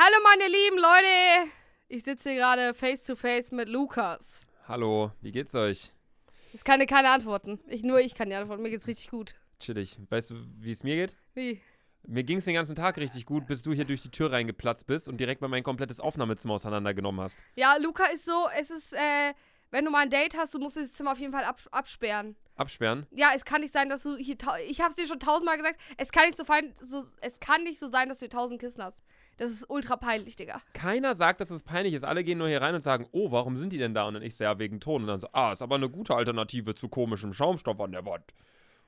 Hallo meine lieben Leute, ich sitze hier gerade face to face mit Lukas. Hallo, wie geht's euch? Ich kann dir keine antworten. Ich, nur ich kann dir antworten. Mir geht's richtig gut. Chillig. Weißt du, wie es mir geht? Wie? Mir ging's den ganzen Tag richtig gut, bis du hier durch die Tür reingeplatzt bist und direkt mal mein komplettes Aufnahmezimmer auseinandergenommen hast. Ja, Luca ist so, es ist, äh, wenn du mal ein Date hast, du musst dieses Zimmer auf jeden Fall ab absperren. Absperren? Ja, es kann nicht sein, dass du hier, ich hab's dir schon tausendmal gesagt, es kann nicht so fein, so, es kann nicht so sein, dass du hier tausend Kissen hast. Das ist ultra peinlich, Digga. Keiner sagt, dass es peinlich ist. Alle gehen nur hier rein und sagen, oh, warum sind die denn da? Und dann ich so, ja, wegen Ton. Und dann so, ah, ist aber eine gute Alternative zu komischem Schaumstoff an der Wand.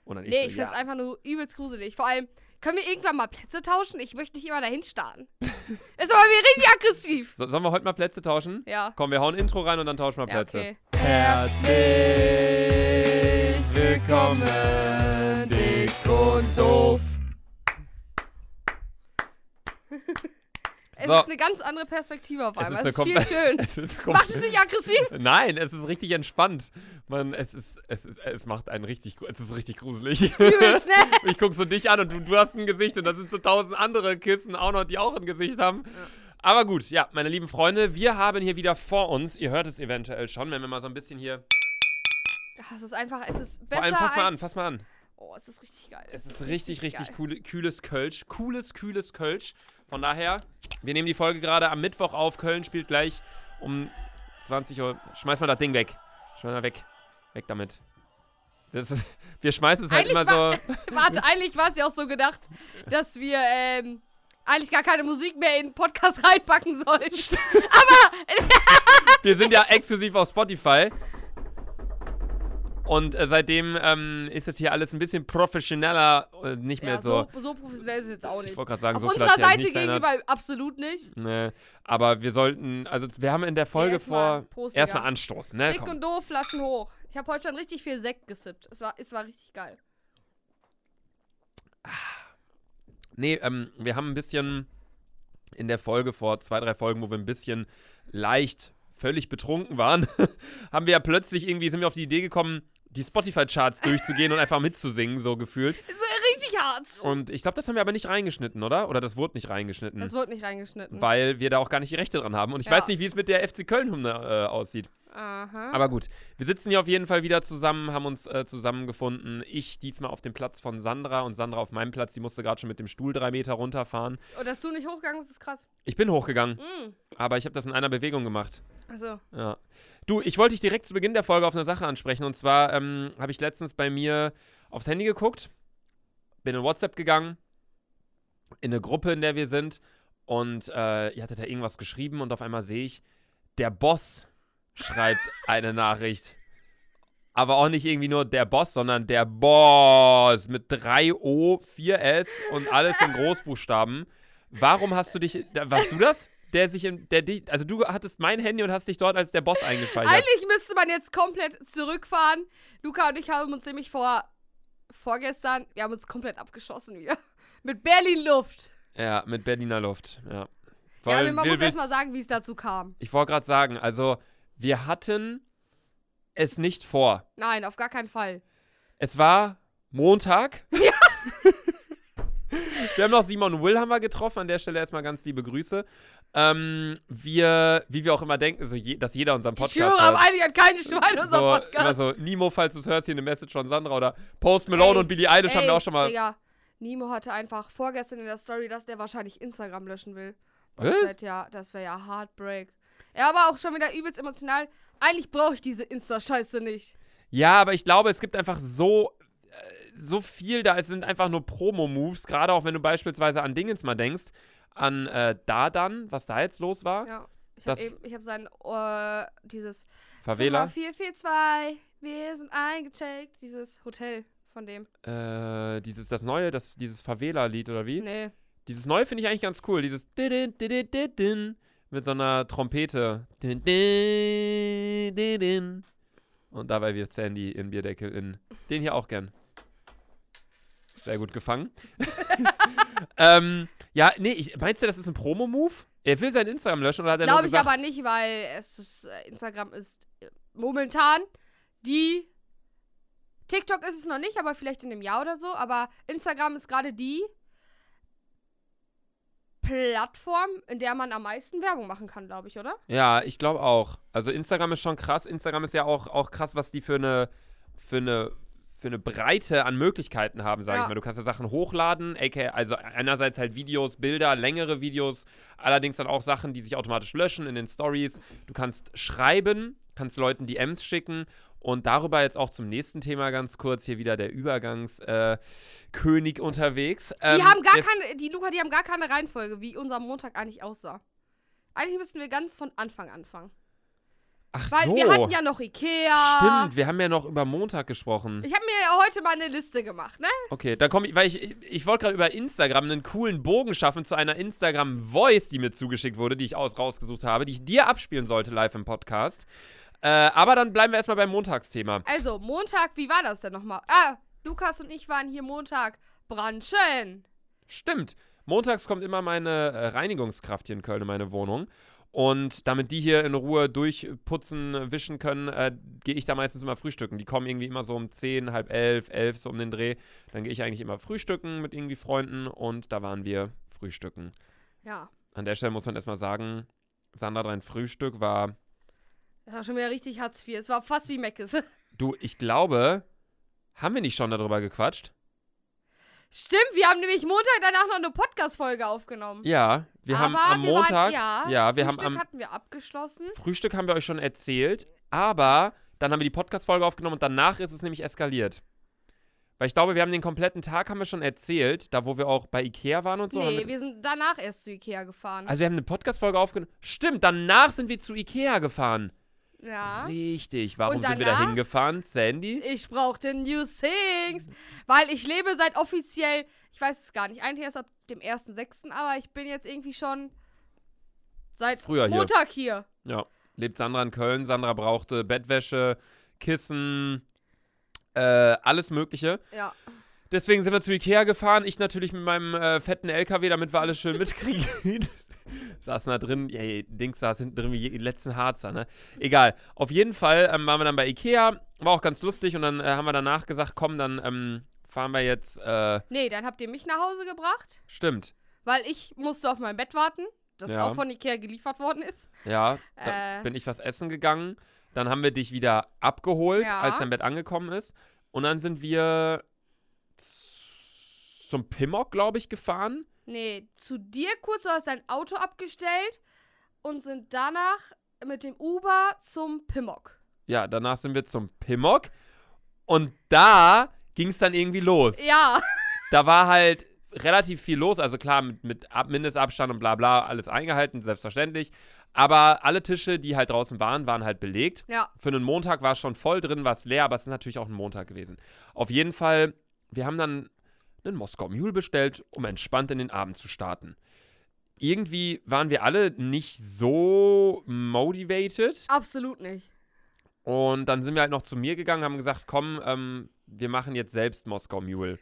Und dann nee, ich, so, ich find's ja. einfach nur übelst gruselig. Vor allem, können wir irgendwann mal Plätze tauschen? Ich möchte nicht immer dahin starren. ist aber mir richtig aggressiv. So, sollen wir heute mal Plätze tauschen? Ja. Komm, wir hauen Intro rein und dann tauschen wir ja, Plätze. Okay. Herzlich willkommen, dick und doof. Es So. ist eine ganz andere Perspektive auf einmal. Es ist, viel komplett- schön. Es ist Macht es nicht aggressiv? Nein, es ist richtig entspannt. Man, es ist, es ist, es macht einen richtig, es ist richtig gruselig. Übelst, ne? ich guck so dich an und du, du hast ein Gesicht und da sind so tausend andere Kissen auch noch, die auch ein Gesicht haben. Aber gut, ja, meine lieben Freunde, wir haben hier wieder vor uns, ihr hört es eventuell schon, wenn wir mal so ein bisschen hier. Ach, Es ist einfach, es ist Vor besser allem, fass mal an, fass mal an. Oh, es ist richtig geil. Es ist richtig, richtig geil. cool, kühles Kölsch. Cooles, kühles Kölsch. Von daher, wir nehmen die Folge gerade am Mittwoch auf. Köln spielt gleich um 20 Uhr. Schmeiß mal das Ding weg. Schmeiß mal weg. Weg damit. Das wir schmeißen es halt Eigentlich immer war- so. Warte, eigentlich war es ja auch so gedacht, dass wir ähm, eigentlich gar keine Musik mehr in den Podcast reinpacken sollten. Wir sind ja exklusiv auf Spotify. Und äh, seitdem ähm, ist es hier alles ein bisschen professioneller und nicht mehr Ja, so. so, so professionell ist es jetzt auch nicht. Ich wollte gerade sagen, Auf so unserer Seite nicht verändert. gegenüber absolut nicht. Nee, aber wir sollten, also wir haben in der Folge erstmal vor. Prost, Erstmal anstoßen, ne? Dick Komm. und doof, Flaschen hoch. Ich habe heute schon richtig viel Sekt gesippt. Es war, es war richtig geil. Nee, ähm, wir haben ein bisschen in der Folge vor zwei, drei Folgen, wo wir ein bisschen leicht völlig betrunken waren, haben wir ja plötzlich irgendwie, sind wir auf die Idee gekommen, die Spotify-Charts durchzugehen und einfach mitzusingen, so gefühlt. Richtig hart. Und ich glaube, das haben wir aber nicht reingeschnitten, oder? Oder das wurde nicht reingeschnitten. Das wurde nicht reingeschnitten. weil wir da auch gar nicht die Rechte dran haben. Und ich Ja. weiß nicht, wie es mit der FC Köln-Hymne äh, aussieht. Aha. Aber gut, wir sitzen hier auf jeden Fall wieder zusammen, haben uns äh, zusammengefunden. Ich diesmal auf dem Platz von Sandra und Sandra auf meinem Platz. Die musste gerade schon mit dem Stuhl drei Meter runterfahren. Und dass du nicht hochgegangen bist, ist krass. Ich bin hochgegangen, Mm. Aber ich habe das in einer Bewegung gemacht. Also, Ja. Du, ich wollte dich direkt zu Beginn der Folge auf eine Sache ansprechen. Und zwar ähm, habe ich letztens bei mir aufs Handy geguckt, bin in WhatsApp gegangen, in eine Gruppe, in der wir sind. Und äh, ihr hattet da irgendwas geschrieben und auf einmal sehe ich, der Boss schreibt eine Nachricht. Aber auch nicht irgendwie nur der Boss, sondern der Boss mit 3 O, 4 S und alles in Großbuchstaben. Warum hast du dich, da- warst du das? Der sich in, der dich, also du hattest mein Handy und hast dich dort als der Boss eingespeichert. eigentlich müsste man jetzt komplett zurückfahren. Luca und ich haben uns nämlich vor vorgestern, wir haben uns komplett abgeschossen wieder. Mit Berlin Luft. Ja, mit Berliner Luft, ja. ja, Weil aber man wir muss erstmal sagen, wie es dazu kam. Ich wollte gerade sagen, also wir hatten es nicht vor. Nein, auf gar keinen Fall. Es war Montag. Ja. Wir haben noch Simon Will haben wir getroffen. An der Stelle erstmal ganz liebe Grüße. Ähm, wir, wie wir auch immer denken, so je, dass jeder unseren Ich Podcast schwöre, aber hört. eigentlich hat keine Schwein So, immer Podcast. so, Nimo, falls du es hörst, hier eine Message von Sandra oder Post Malone Ey, und Billie Eilish haben wir Ey, auch schon mal. Digga, Nimo hatte einfach vorgestern in der Story, dass der wahrscheinlich Instagram löschen will. Was? Das wäre ja, das wär ja Heartbreak. Er war auch schon wieder übelst emotional. Eigentlich brauche ich diese Insta-Scheiße nicht. Ja, aber ich glaube, es gibt einfach so, so viel da. Es sind einfach nur Promo-Moves, gerade auch wenn du beispielsweise an Dingens mal denkst. An äh, Dadan, was da jetzt los war. Ja. Ich habe eben, ich habe sein, äh, dieses Favela. Zimmer 442, wir sind eingecheckt. Dieses Hotel von dem. Äh, dieses, das neue, das, dieses Favela-Lied oder wie? Nee. Dieses neue finde ich eigentlich ganz cool. Dieses mit so einer Trompete. Und dabei wirft Sandy in Bierdeckel in. Den hier auch gern. Sehr gut gefangen. ähm, ja, nee, ich, meinst du, das ist ein Promo-Move? Er will sein Instagram löschen oder hat er Glaube ich gesagt, aber nicht, weil es ist, äh, Instagram ist äh, momentan die. TikTok ist es noch nicht, aber vielleicht in einem Jahr oder so. Aber Instagram ist gerade die Plattform, in der man am meisten Werbung machen kann, glaube ich, oder? Ja, ich glaube auch. Also Instagram ist schon krass. Instagram ist ja auch, auch krass, was die für eine, für eine, für eine Breite an Möglichkeiten haben, sage Ja. ich mal. Du kannst ja Sachen hochladen, aka, also einerseits halt Videos, Bilder, längere Videos, allerdings dann auch Sachen, die sich automatisch löschen in den Stories. Du kannst schreiben, kannst Leuten DMs schicken und darüber jetzt auch zum nächsten Thema ganz kurz, hier wieder der Übergangskönig äh, König unterwegs. Die Ähm, haben gar keine, die Luca, die haben gar keine Reihenfolge, wie unser Montag eigentlich aussah. Eigentlich müssten wir ganz von Anfang anfangen. Ach Weil so. wir hatten ja noch Ikea. Stimmt, wir haben ja noch über Montag gesprochen. Ich habe mir ja heute mal eine Liste gemacht, ne? Okay, dann komme ich, weil ich, ich wollte gerade über Instagram einen coolen Bogen schaffen zu einer Instagram-Voice, die mir zugeschickt wurde, die ich aus rausgesucht habe, die ich dir abspielen sollte live im Podcast. Äh, aber dann bleiben wir erstmal beim Montagsthema. Also, Montag, wie war das denn nochmal? Ah, Lukas und ich waren hier Montag branchen. Stimmt. Montags kommt immer meine äh, Reinigungskraft hier in Köln in meine Wohnung. Und damit die hier in Ruhe durchputzen, wischen können, äh, gehe ich da meistens immer frühstücken. Die kommen irgendwie immer so um 10, halb elf, elf, so um den Dreh. Dann gehe ich eigentlich immer frühstücken mit irgendwie Freunden und da waren wir frühstücken. Ja, An der Stelle muss man erstmal sagen, Sandra, dein Frühstück war, das war schon wieder richtig Hartz IV. Es war fast wie Meckes. du, ich glaube, haben wir nicht schon darüber gequatscht? Stimmt, wir haben nämlich Montag danach noch eine Podcast-Folge aufgenommen. Ja, wir haben Aber am wir waren- Montag, ja, ja, wir haben Frühstück am hatten wir abgeschlossen. Frühstück haben wir euch schon erzählt, aber dann haben wir die Podcast-Folge aufgenommen und danach ist es nämlich eskaliert. Weil ich glaube, wir haben den kompletten Tag haben wir schon erzählt, da wo wir auch bei Ikea waren und so. haben nee, wir, wir sind danach erst zu Ikea gefahren. also wir haben eine Podcast-Folge aufgenommen. Stimmt, danach sind wir zu Ikea gefahren. Ja. Richtig. Warum Und sind wir da danach? hingefahren, Sandy? Ich brauchte New Things, weil ich lebe seit offiziell, ich weiß es gar nicht, eigentlich erst ab dem 1.6., aber ich bin jetzt irgendwie schon seit Früher hier. Montag hier. Ja. Lebt Sandra in Köln. Sandra brauchte Bettwäsche, Kissen, äh, alles Mögliche. Ja. Deswegen sind wir zu Ikea gefahren. Ich natürlich mit meinem äh, fetten LKW, damit wir alles schön mitkriegen. Saßen da drin, ja, yeah, Dings saß hinten drin wie die letzten Harzer, ne? Egal. Auf jeden Fall ähm, waren wir dann bei Ikea. War auch ganz lustig und dann äh, haben wir danach gesagt, komm, dann ähm, fahren wir jetzt, äh, Nee, dann habt ihr mich nach Hause gebracht, stimmt. weil ich musste auf mein Bett warten, das Ja. auch von Ikea geliefert worden ist. Ja, dann Äh. bin ich was essen gegangen. Dann haben wir dich wieder abgeholt, Ja. als dein Bett angekommen ist. Und dann sind wir zum Pimmock, glaube ich, gefahren. Nee, zu dir kurz, du hast dein Auto abgestellt und sind danach mit dem Uber zum Pimmock. Ja, danach sind wir zum Pimmock. Und da ging es dann irgendwie los. Ja. Da war halt relativ viel los. Also klar, mit, mit Ab Mindestabstand und bla bla, alles eingehalten, selbstverständlich. Aber alle Tische, die halt draußen waren, waren halt belegt. Ja. Für einen Montag war es schon voll drin, war es leer, aber es ist natürlich auch ein Montag gewesen. Auf jeden Fall, wir haben dann einen Moskau Mule bestellt, um entspannt in den Abend zu starten. Irgendwie waren wir alle nicht so motivated. Absolut nicht. Und dann sind wir halt noch zu mir gegangen, haben gesagt, komm, ähm, wir machen jetzt selbst Moskau Mule.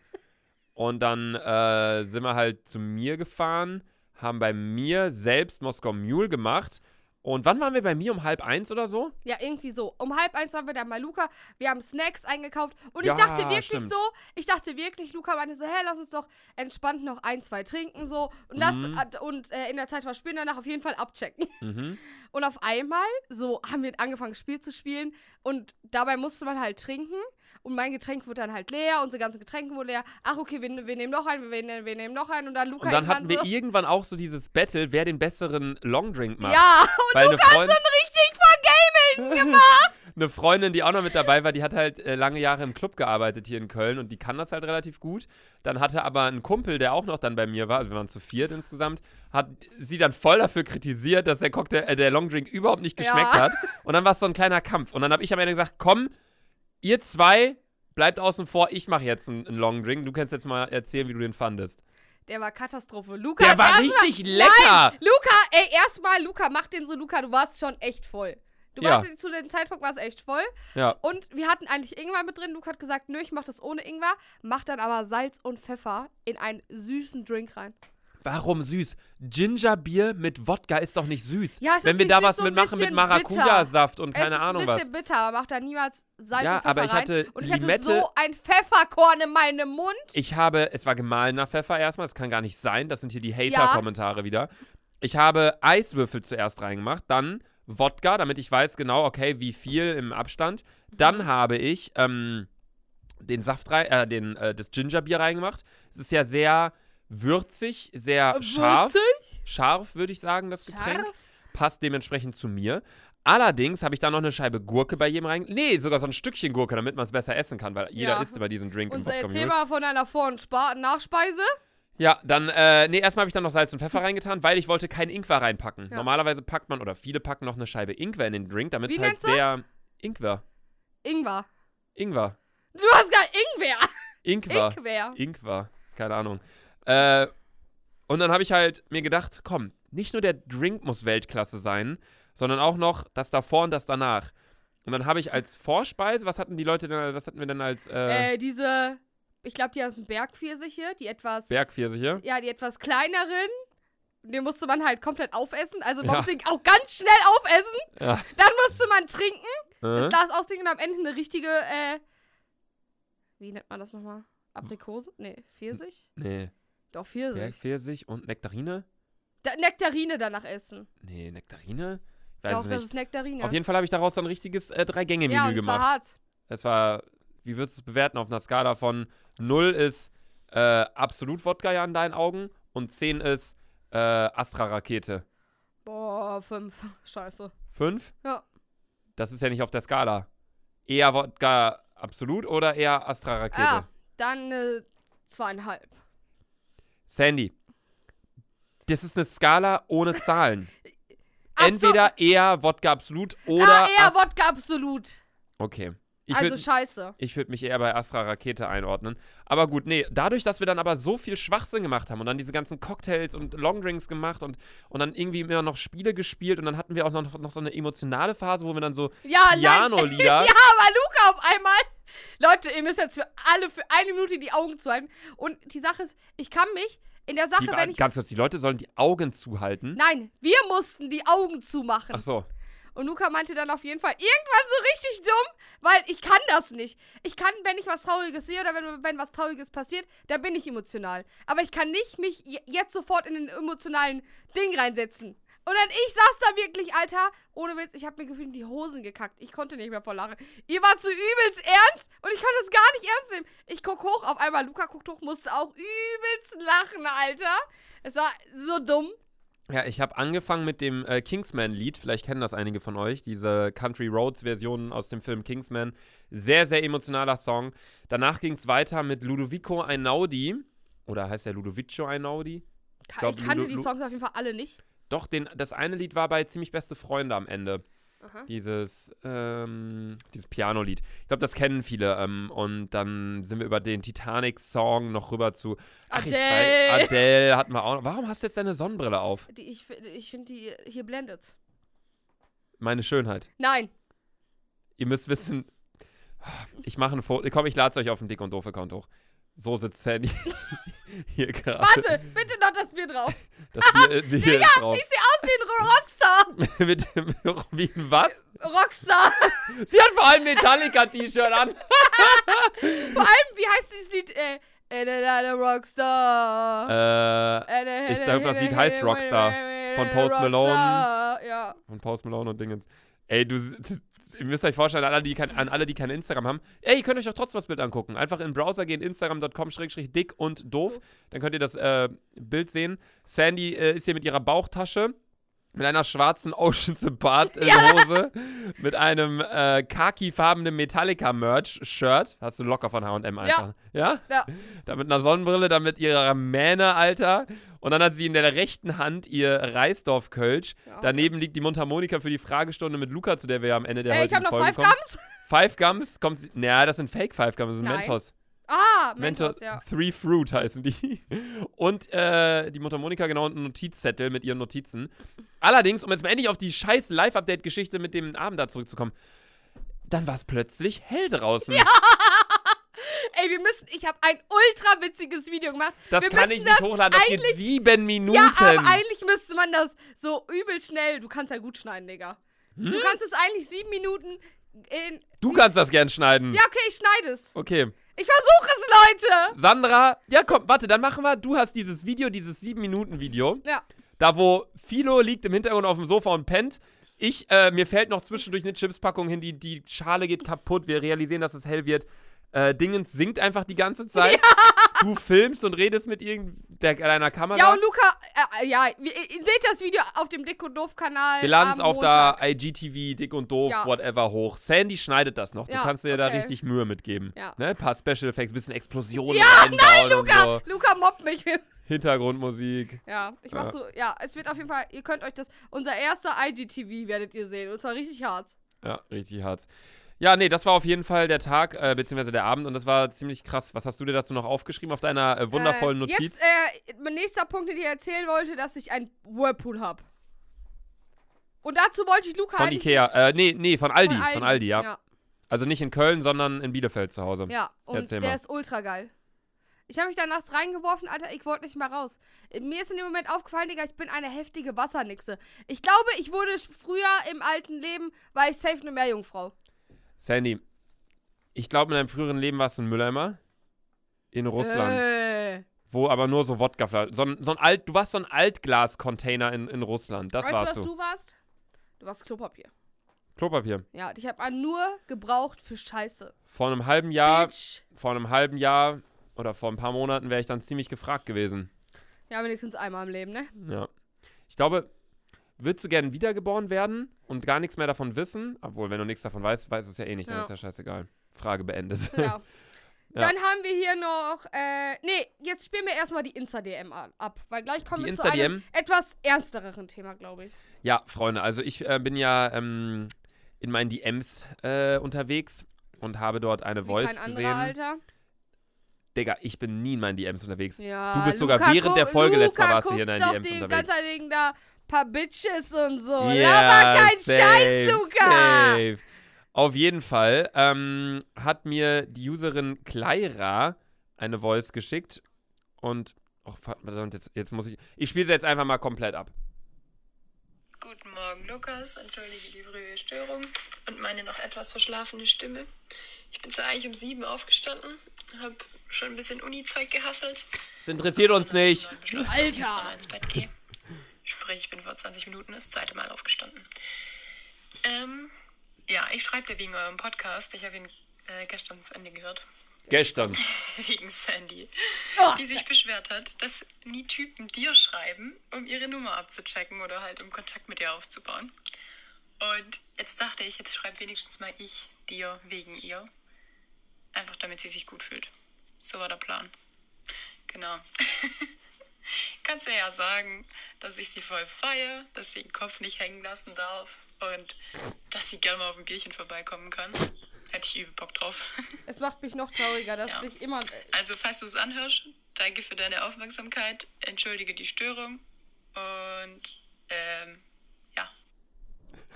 Und dann äh, sind wir halt zu mir gefahren, haben bei mir selbst Moskau Mule gemacht. Und wann waren wir bei mir? Um halb eins oder so? Ja, irgendwie so. Um halb eins waren wir dann bei Luca. Wir haben Snacks eingekauft. Und Ja, ich dachte wirklich stimmt. so, ich dachte wirklich, Luca meinte so, hä, lass uns doch entspannt noch ein, zwei trinken so. Und, lass, Mhm. äh, und äh, in der Zeit verspielen, danach auf jeden Fall abchecken. Mhm. Und auf einmal, so haben wir angefangen, Spiel zu spielen. Und dabei musste man halt trinken. Und mein Getränk wurde dann halt leer, unsere ganzen Getränke wurden leer. Ach, okay, wir, wir nehmen noch einen, wir, nehmen- wir nehmen noch einen. Und dann Luca Und dann hatten wir so, irgendwann auch so dieses Battle, wer den besseren Longdrink macht. Ja, und Weil eine, Freund richtig vergameln gemacht. eine Freundin, die auch noch mit dabei war, die hat halt äh, lange Jahre im Club gearbeitet hier in Köln und die kann das halt relativ gut. Dann hatte aber ein Kumpel, der auch noch dann bei mir war, also wir waren zu viert insgesamt, hat sie dann voll dafür kritisiert, dass der Cocktail, äh, der Longdrink überhaupt nicht geschmeckt Ja. hat. Und dann war es so ein kleiner Kampf. Und dann habe ich am Ende gesagt, komm, ihr zwei bleibt außen vor, ich mache jetzt einen, einen Longdrink. Du kannst jetzt mal erzählen, wie du den fandest. Der war Katastrophe. Luca Der war richtig lecker. Nein, Luca, ey, erstmal, Luca, mach den so, Luca, du warst schon echt voll. Du Ja. warst zu dem Zeitpunkt warst echt voll. Ja. Und wir hatten eigentlich Ingwer mit drin. Luca hat gesagt, nö, ich mach das ohne Ingwer. Mach dann aber Salz und Pfeffer in einen süßen Drink rein. Warum süß? Gingerbier mit Wodka ist doch nicht süß. Ja, es Wenn ist wir nicht da süß, was so ein mitmachen mit Maracuja-Saft und es keine ist Ahnung ein was. bisschen bitter, aber macht da niemals Salz Ja, und Pfeffer aber ich rein. hatte und ich hatte Limette. so ein Pfefferkorn in meinem Mund. Ich habe, es war gemahlener Pfeffer erstmal, das kann gar nicht sein. Das sind hier die Hater-Kommentare wieder. Ich habe Eiswürfel zuerst reingemacht, dann Wodka, damit ich weiß genau, okay, wie viel im Abstand. Dann habe ich ähm, den Saft rein, äh, den, äh, das Gingerbier reingemacht. Es ist ja sehr würzig, sehr Äh, scharf. Scharf, würde ich sagen, das Getränk. Scharf? Passt dementsprechend zu mir. Allerdings habe ich da noch eine Scheibe Gurke bei jedem rein. Nee, sogar so ein Stückchen Gurke, damit man es besser essen kann, weil jeder Ja. isst immer diesen Drink im Und erzähl Mule. mal von deiner Vor- und Spa Nachspeise. Ja, dann, äh, nee, erstmal habe ich dann noch Salz und Pfeffer reingetan, weil ich wollte keinen Ingwer reinpacken. Ja. Normalerweise packt man, oder viele packen noch eine Scheibe Ingwer in den Drink, damit es halt sehr. Ingwer. Ingwer. Ingwer. Du hast gar Ingwer. Ingwer. Ingwer. Ingwer. Keine Ahnung. Äh, und dann habe ich halt mir gedacht, komm, nicht nur der Drink muss Weltklasse sein, sondern auch noch das davor und das danach. Und dann habe ich als Vorspeise, was hatten die Leute denn, was hatten wir denn als äh, Äh, diese, ich glaube, die heißen Bergpfirsiche, die etwas, Bergpfirsiche? ja, die etwas kleineren. Den musste man halt komplett aufessen. Also man Ja. musste ihn auch ganz schnell aufessen. Ja. Dann musste man trinken, das Äh? Glas austrinken und am Ende eine richtige, äh, wie nennt man das nochmal? Aprikose? Nee, Pfirsich? Nee. Doch, Pfirsich. Bergpfirsich und Nektarine? Da, Nektarine danach essen. Nee, Nektarine? Ich weiß Doch, es das nicht. ist Nektarine. Auf jeden Fall habe ich daraus dann ein richtiges äh, Drei-Gänge-Menü ja, und es war gemacht. hart. Es war, wie würdest du es bewerten auf einer Skala von 0 ist äh, absolut Wodka ja in deinen Augen und 10 ist äh, Astra-Rakete. Boah, fünf. Scheiße. 5? Ja. Das ist ja nicht auf der Skala. Eher Wodka absolut oder eher Astra-Rakete? Ja, dann äh, zweieinhalb. Sandy, das ist eine Skala ohne Zahlen. Ach so. Entweder eher Wodka absolut oder. ah, eher Ast- Wodka absolut. okay. Ich also würd- scheiße. Ich würde mich eher bei Astra Rakete einordnen. Aber gut, nee, dadurch, dass wir dann aber so viel Schwachsinn gemacht haben und dann diese ganzen Cocktails und Longdrinks gemacht und, und dann irgendwie immer noch Spiele gespielt und dann hatten wir auch noch, noch so eine emotionale Phase, wo wir dann so Ja, Piano-Lieder. ja, aber Luca auf einmal. Leute, ihr müsst jetzt für alle für eine Minute die Augen zuhalten. Und die Sache ist, ich kann mich in der Sache, die, wenn ich. ganz kurz, die Leute sollen die Augen zuhalten. Nein, wir mussten die Augen zumachen. Ach so. Und Luca meinte dann auf jeden Fall irgendwann so richtig dumm, weil ich kann das nicht. Ich kann, wenn ich was Trauriges sehe oder wenn, wenn was Trauriges passiert, dann bin ich emotional. Aber ich kann nicht mich je- jetzt sofort in den emotionalen Ding reinsetzen. Und dann ich saß da wirklich, Alter, ohne Witz, ich habe mir gefühlt die Hosen gekackt. Ich konnte nicht mehr vor Lachen. Ihr wart so übelst ernst und ich konnte es gar nicht ernst nehmen. Ich guck hoch, auf einmal Luca guckt hoch, musste auch übelst lachen, Alter. Es war so dumm. Ja, ich habe angefangen mit dem äh, Kingsman-Lied. Vielleicht kennen das einige von euch. Diese Country Roads-Version aus dem Film Kingsman. Sehr, sehr emotionaler Song. Danach ging es weiter mit Ludovico Einaudi. Oder heißt der Ludovico Einaudi? Ich, glaub, kannte Ludo- die Songs auf jeden Fall alle nicht. Doch, den, das eine Lied war bei Ziemlich Beste Freunde am Ende. Aha. Dieses, ähm, dieses Piano-Lied. Ich glaube, das kennen viele. Ähm, und dann sind wir über den Titanic-Song noch rüber zu Ach, ich Adele. weiß- Adele hatten wir auch noch. Warum hast du jetzt deine Sonnenbrille auf? Die, ich ich finde die hier blendet. Meine Schönheit. Nein. Ihr müsst wissen, ich mache ein Foto. Komm, ich lade es euch auf dem Dick und Doof Account hoch. So sitzt Sandy hier gerade. Warte, bitte noch das Bier drauf. Das Bier, Bier hier ist drauf. Ich sehe aus wie ein Rockstar. Mit dem, wie ein was? Rockstar. Sie hat vor allem Metallica-T-Shirt an. Vor allem, wie heißt dieses Lied? Äh, äh, äh, äh, Rockstar. Äh, ich glaube, das Lied heißt Rockstar. Von Post Malone. Ja. von Post Malone und Dingens. Ey, du, ihr müsst euch vorstellen, an alle, die kein, an alle, die kein Instagram haben, ey, ihr könnt euch doch trotzdem das Bild angucken. Einfach in den Browser gehen, instagram.com-dick und doof. Dann könnt ihr das äh, Bild sehen. Sandy äh, ist hier mit ihrer Bauchtasche, mit einer schwarzen Oceans Apart äh, Hose, mit einem äh, khaki-farbenen Metallica-Merch-Shirt. Hast du locker von H&M einfach. Ja? Ja. Da mit einer Sonnenbrille, dann mit ihrer Mähne, Alter. Und dann hat sie in der rechten Hand ihr Reisdorf-Kölsch. Ja. Daneben liegt die Mundharmonika für die Fragestunde mit Luca, zu der wir ja am Ende der ich heutigen habe noch Folge Five kommen. Gums. Five Gums kommt sie. Naja, das sind Fake Five Gums, das sind Nein. Mentos. Ah, Mentos, ja. Three Fruit heißen die. Und äh, die Mundharmonika, genau, und ein Notizzettel mit ihren Notizen. Allerdings, um jetzt mal endlich auf die scheiß Live-Update-Geschichte mit dem Abend da zurückzukommen, dann war es plötzlich hell draußen. Ey, ey, wir müssen, ich habe ein ultra witziges Video gemacht. Das wir kann ich nicht das hochladen. Das geht sieben Minuten. Ja, aber eigentlich müsste man das so übel schnell. Du kannst ja gut schneiden, Digga. Hm? Du kannst es eigentlich sieben Minuten in. du kannst das gern schneiden. Ja, okay, ich schneide es. Okay. Ich versuche es, Leute. Sandra, ja komm, warte, dann machen wir, du hast dieses Video, dieses 7-Minuten-Video, Ja. da wo Philo liegt im Hintergrund auf dem Sofa und pennt. Ich, äh, mir fällt noch zwischendurch eine Chipspackung hin, die, die Schale geht kaputt, wir realisieren, dass es hell wird. Äh, Dingens singt einfach die ganze Zeit. Du filmst und redest mit irgendeiner Kamera. Ja, und Luca, äh, ja, ihr seht das Video auf dem Dick und Doof-Kanal. wir laden es auf Montag. der IGTV, dick und doof, Ja. whatever, hoch. Sandy schneidet das noch. Du Ja, kannst dir da okay. richtig Mühe mitgeben. Ja. Ne? Ein paar Special Effects, bisschen Explosionen Ja, einbauen Luca, so. Luca mobbt mich. Hintergrundmusik. Ja, ich Ja. mach so, ja, es wird auf jeden Fall, ihr könnt euch das, unser erster IGTV werdet ihr sehen. Und es war richtig hart. Ja, richtig hart. Ja, nee, das war auf jeden Fall der Tag, äh, beziehungsweise der Abend und das war ziemlich krass. Was hast du dir dazu noch aufgeschrieben auf deiner äh, wundervollen äh, Notiz? Jetzt, äh, mein nächster Punkt, den ich erzählen wollte, dass ich ein Whirlpool habe. Und dazu wollte ich Luca von Ikea. Äh, nee, nee, von Aldi. von Von Aldi, ja. Ja, Also nicht in Köln, sondern in Bielefeld zu Hause. ja. und Erzähl der mal. ist ultra geil. Ich habe mich da nachts reingeworfen, Alter, ich wollte nicht mehr raus. Mir ist in dem Moment aufgefallen, Digga, ich bin eine heftige Wassernixe. Ich glaube, ich wurde früher im alten Leben, war ich safe eine Meerjungfrau. Sandy, ich glaube, in deinem früheren Leben warst du ein Mülleimer. In Russland. Äh. Wo aber nur so Wodka. So so ein Alt, du warst so ein Altglas-Container in, in Russland. Das weißt du, warst was du. du warst? Du warst Klopapier. Klopapier. Ja, ich habe nur gebraucht für Scheiße. Vor einem halben Jahr, Bitch. vor einem halben Jahr oder vor ein paar Monaten wäre ich dann ziemlich gefragt gewesen. Ja, wenigstens einmal im Leben, ne? Ja. Ich glaube, würdest du gerne wiedergeboren werden und gar nichts mehr davon wissen? Obwohl, wenn du nichts davon weißt, weißt du es ja eh nicht, dann Ja. ist ja scheißegal. Frage beendet. Ja. Ja. Dann haben wir hier noch, äh, nee, jetzt spielen wir erstmal die Insta-DM ab, weil gleich kommen Die wir zu einem etwas ernstereren Thema, glaube ich. Ja, Freunde, also ich äh, bin ja ähm, in meinen DMs äh, unterwegs und habe dort eine Wie Voice kein anderer, gesehen. Alter. Digga, ich bin nie in meinen DMs unterwegs. Ja, Du bist sogar Luca während der Folge letztes Mal Luca warst du hier in deinen DMs unterwegs. ganze Zeit wegen da paar Bitches und so. Ja, Ja, aber kein safe, Scheiß, Luca. safe. Auf jeden Fall ähm, hat mir die Userin Kleira eine Voice geschickt und oh, verdammt, jetzt, jetzt muss ich. Ich spiele sie jetzt einfach mal komplett ab. Guten Morgen, Lukas. Entschuldige die frühe Störung und meine noch etwas verschlafene Stimme. Ich bin zwar eigentlich um sieben aufgestanden, habe schon ein bisschen Uni-Zeug gehasselt. Das interessiert uns nicht. Alter. dass ich ins Bett gehe. Sprich, ich bin vor 20 Minuten das zweite Mal aufgestanden. Ähm, ja, ich schreibe dir wegen eurem Podcast. Ich habe ihn äh, gestern zu Ende gehört. Gestern. Wegen Sandy, Oh. die sich beschwert hat, dass nie Typen dir schreiben, um ihre Nummer abzuchecken oder halt um Kontakt mit dir aufzubauen. Und jetzt dachte ich, jetzt schreibe wenigstens mal ich dir wegen ihr. Einfach damit sie sich gut fühlt. So war der Plan. Genau. Kannst du ja sagen, dass ich sie voll feier, dass sie den Kopf nicht hängen lassen darf und dass sie gerne mal auf ein Bierchen vorbeikommen kann. Hätte ich übel Bock drauf. Es macht mich noch trauriger, dass Ja. sich immer. Also, falls du es anhörst, danke für deine Aufmerksamkeit, entschuldige die Störung und ähm, ja.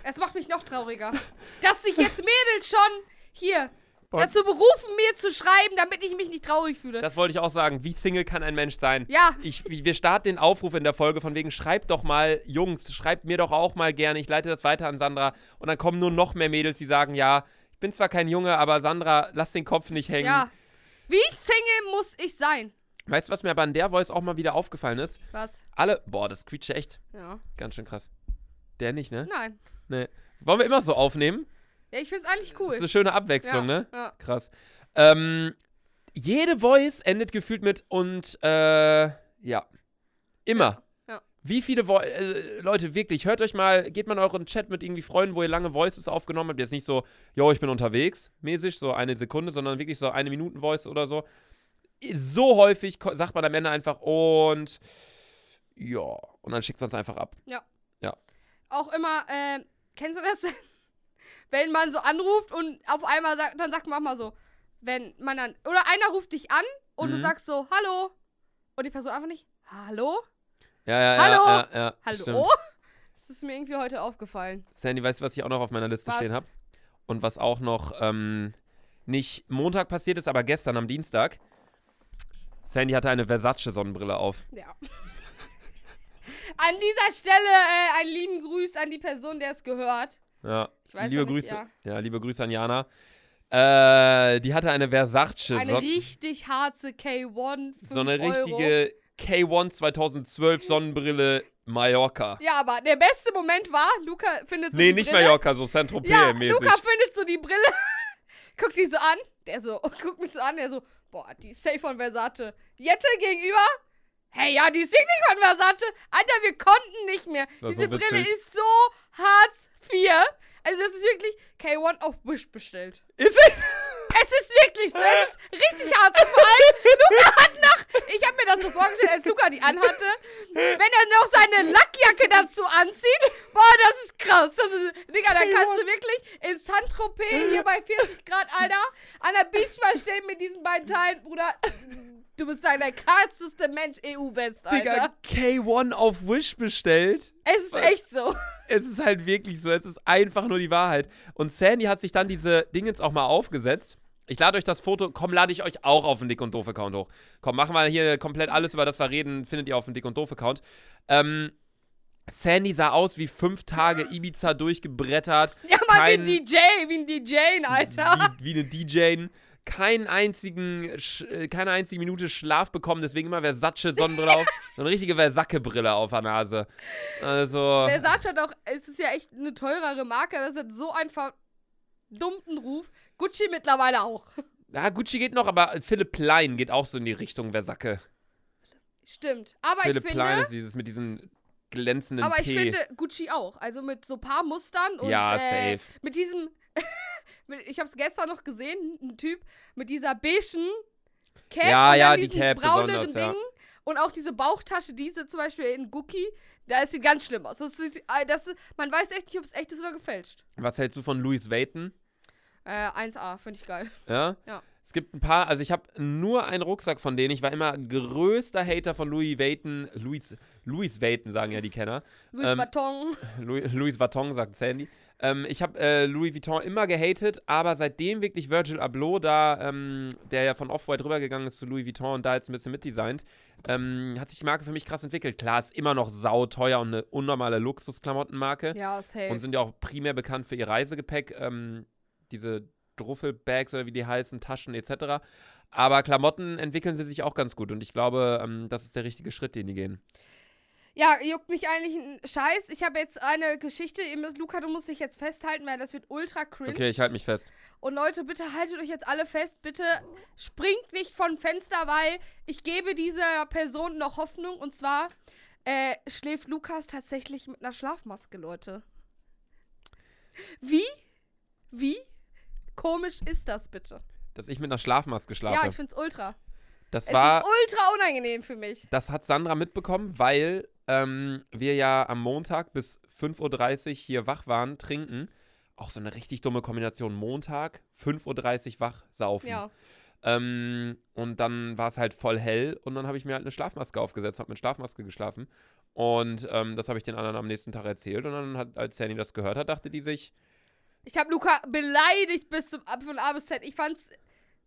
Es macht mich noch trauriger. dass sich jetzt Mädels schon hier. Dazu berufen, mir zu schreiben, damit ich mich nicht traurig fühle. Das wollte ich auch sagen. Wie Single kann ein Mensch sein? Ja. Ich, wir starten den Aufruf in der Folge von wegen, schreibt doch mal, Jungs, schreibt mir doch auch mal gerne. Ich leite das weiter an Sandra. Und dann kommen nur noch mehr Mädels, die sagen, ja, ich bin zwar kein Junge, aber Sandra, lass den Kopf nicht hängen. ja. Wie Single muss ich sein? Weißt du, was mir aber an der Voice auch mal wieder aufgefallen ist? Was? Alle, boah, das quietscht echt. Ja. Ganz schön krass. Der nicht, ne? Nein. Nee. Wollen wir immer so aufnehmen? Ja, ich find's eigentlich Das cool. ist eine schöne Abwechslung, ja. ne? Ja. Krass. Ähm, jede Voice endet gefühlt mit und, äh, ja. Immer. Ja. Wie viele Vo äh, Leute, wirklich, hört euch mal, geht mal in euren Chat mit irgendwie Freunden, wo ihr lange Voices aufgenommen habt. Jetzt nicht so, yo, ich bin unterwegs, mäßig, so eine Sekunde, sondern wirklich so eine Minuten Voice oder so. So häufig sagt man am Ende einfach und ja, und dann schickt man es einfach ab. Auch immer, äh, kennst du das? wenn man so anruft und auf einmal sagt, dann sagt man auch mal so, wenn man dann, oder einer ruft dich an und du Mhm. sagst so, hallo. Und die Person einfach nicht, hallo? Ja, ja, Hallo? ja, ja, ja Hallo? stimmt. Das ist mir irgendwie heute aufgefallen. Sandy, weißt du, was ich auch noch auf meiner Liste Was? stehen habe? Und was auch noch ähm, nicht Montag passiert ist, aber gestern am Dienstag. Sandy hatte eine Versace-Sonnenbrille auf. Ja. An dieser Stelle äh, einen lieben Gruß an die Person, der es gehört. Ja. Ich weiß liebe nicht, Grüße. ja. Ja. liebe Grüße an Jana. Äh, die hatte eine Versace Eine richtig harte K1. so eine 5 Euro. richtige K1 2012 Sonnenbrille Mallorca. Ja, aber der beste Moment war, Luca findet so nee, die nicht Brille. Mallorca, so Ja, Saint-Tropez-mäßig. Luca findet so die Brille, guckt die so an, der so, guckt mich so an, der so, boah, die ist safe von Versace. Jette gegenüber, hey, ja, die ist wirklich von Versace. Alter, wir konnten nicht mehr. Diese so Brille ist so Hartz IV. Also das ist wirklich K1 auf Wish bestellt. Ist es? Es ist wirklich so, es ist richtig hart. Und vor allem, Luca hat noch, ich habe mir das so vorgestellt, als Luca die anhatte, wenn er noch seine Lackjacke dazu anzieht, boah, das ist krass. Das ist, Digga, da kannst du wirklich in Saint-Tropez hier bei 40 Grad, Alter, an der Beach mal stehen mit diesen beiden Teilen, Bruder. Du bist der krasseste Mensch EU-West, Alter. Digga, K1 auf Wish bestellt. es ist echt so. Es ist halt wirklich so, es ist einfach nur die Wahrheit. Und Sandy hat sich dann diese Dingens auch mal aufgesetzt. Ich lade euch das Foto, komm, lade ich euch auch auf den Dick und Doof Account hoch. Komm, machen wir hier komplett alles, über das wir reden, findet ihr auf dem Dick und Doof Account. Ähm, Sandy sah aus wie fünf Tage Ibiza durchgebrettert. Ja, mal Kein- wie ein DJ, wie ein DJ, Alter. Wie, wie eine DJ. Keinen einzigen, äh, keine einzige Minute Schlaf bekommen, deswegen immer Versace Sonnenbrille auf. So eine richtige Versacke-Brille auf der Nase. Also. Versace hat auch, es ist ja echt eine teurere Marke, das hat so einen verdummten Ruf. Gucci mittlerweile auch. Ja, Gucci geht noch, aber Philipp Plein geht auch so in die Richtung Versacke. Stimmt. Aber Philipp ich Plein finde, ist dieses mit diesen glänzenden aber ich P. finde Gucci auch. Also mit so paar Mustern und ja, äh, safe. mit diesem, ich habe es gestern noch gesehen, ein Typ mit dieser beigen Cap Ja, und ja, die Cap brauneren besonders, ja. Dingen. Und auch diese Bauchtasche, diese zum Beispiel in Gucci, da sieht ganz schlimm aus. Das sieht, äh, das, ist- man weiß echt nicht, ob es echt ist oder gefälscht. Was hältst du von Louis Vuitton? Äh, 1A, finde ich geil. Ja? Ja. Es gibt ein paar, also ich habe nur einen Rucksack von denen. Ich war immer größter Hater von Louis Vuitton. Louis, Louis Vuitton sagen ja die Kenner. Louis Ähm, Vuitton. Louis, Louis Vuitton, sagt Sandy. Ähm, ich habe äh, Louis Vuitton immer gehatet, aber seitdem wirklich Virgil Abloh da, ähm, der ja von Off-White rübergegangen ist zu Louis Vuitton und da jetzt ein bisschen mitdesignt, ähm, hat sich die Marke für mich krass entwickelt. Klar, ist immer noch sauteuer und eine unnormale Luxusklamottenmarke Ja, safe. und sind ja auch primär bekannt für ihr Reisegepäck, ähm, diese Druffelbags oder wie die heißen, Taschen etc. Aber Klamotten entwickeln sie sich auch ganz gut und ich glaube, ähm, das ist der richtige Schritt, den die gehen. Ja, juckt mich eigentlich ein Scheiß. Ich habe jetzt eine Geschichte. Ihr müsst, Luca, du musst dich jetzt festhalten, weil das wird ultra cringe. Okay, ich halte mich fest. Und Leute, bitte haltet euch jetzt alle fest. Bitte springt nicht vom Fenster, weil ich gebe dieser Person noch Hoffnung. Und zwar äh, schläft Lukas tatsächlich mit einer Schlafmaske, Leute. Wie? Wie? Komisch ist das bitte? Dass ich mit einer Schlafmaske schlafe. Ja, ich find's ultra. das Es war. ist ultra unangenehm für mich. Das hat Sandra mitbekommen, weil ähm, wir ja am Montag bis 5.30 Uhr hier wach waren, trinken. Auch so eine richtig dumme Kombination. Montag, 5.30 Uhr wach, saufen. Ja. Ähm, und dann war es halt voll hell und dann habe ich mir halt eine Schlafmaske aufgesetzt, habe mit Schlafmaske geschlafen. Und ähm, das habe ich den anderen am nächsten Tag erzählt. Und dann, hat, als Sandy das gehört hat, dachte die sich, Ich habe Luca beleidigt bis zum Ab von A bis Z. Ich fand's.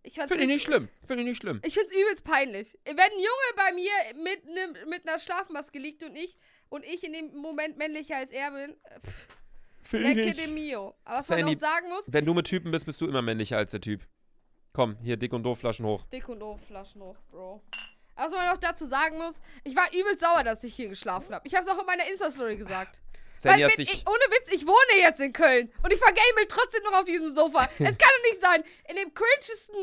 Ich fand's finde ich nicht schlimm, finde ich nicht schlimm. Ich find's übelst peinlich. Wenn ein Junge bei mir mit, nem, mit einer Schlafmaske liegt und ich und ich in dem Moment männlicher als er bin, pff, lecke de mio. Aber was man Sandy- auch sagen muss, Wenn du mit Typen bist, bist du immer männlicher als der Typ. Komm, hier dick und doof Flaschen hoch. dick und doof Flaschen hoch, Bro. Was man noch dazu sagen muss, ich war übelst sauer, dass ich hier geschlafen habe. Ich habe es auch in meiner Insta-Story gesagt. Sandy hat sich. ich, ohne Witz, ich wohne jetzt in Köln und ich vergamel trotzdem noch auf diesem Sofa. Es kann doch nicht sein, in dem cringesten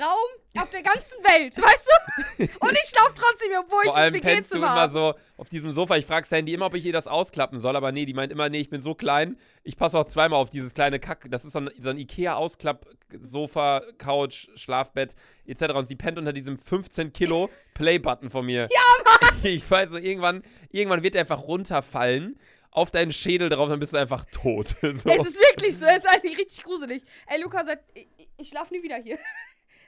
Raum auf der ganzen Welt, weißt du? Und ich schlafe trotzdem, obwohl ich Vor allem ein pennst du immer so auf diesem Sofa. Ich frage Sandy immer, ob ich ihr das ausklappen soll, aber nee, die meint immer, nee, ich bin so klein. Ich passe auch zweimal auf dieses kleine Kack. Das ist so ein, so ein Ikea-Ausklapp-Sofa, Couch, Schlafbett etc. Und sie pennt unter diesem 15 Kilo Play-Button von mir. Ja, Mann! Ich weiß so, irgendwann, irgendwann wird der einfach runterfallen auf deinen Schädel drauf, dann bist du einfach tot. so. Es ist wirklich so, es ist eigentlich richtig gruselig. Ey, Luca, seit, ich, ich schlaf nie wieder hier.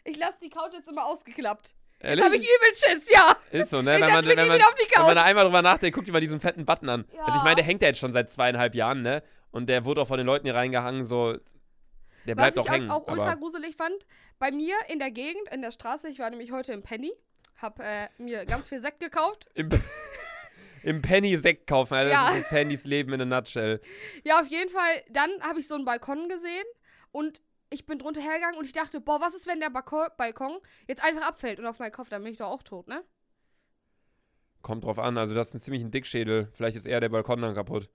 Ich lasse die Couch jetzt immer ausgeklappt. Jetzt Ehrlich? habe ich übel Schiss, ja. Ist so, ne? Ich wenn man, wenn, man, wieder auf die wenn man da einmal drüber nachdenkt, guckt dir mal diesen fetten Button an. Also ich Ja. meine, der hängt ja jetzt schon seit zweieinhalb Jahren, ne? Und der wurde auch von den Leuten hier reingehangen, so. Der Was bleibt ich auch hängen. auch, auch ultra gruselig fand, bei mir in der Gegend, in der Straße, ich war nämlich heute im Penny, hab äh, mir ganz viel Sekt gekauft. im, im Penny Sekt kaufen, Alter. Ja. Das ist Handys Leben in a nutshell. Ja, auf jeden Fall, dann habe ich so einen Balkon gesehen und ich bin drunter hergegangen und ich dachte, boah, was ist, wenn der Balkon, Balkon jetzt einfach abfällt und auf meinen Kopf, dann bin ich doch auch tot, ne? Kommt drauf an. Also, das ist ein ziemlich Dickschädel. Vielleicht ist eher der Balkon dann kaputt.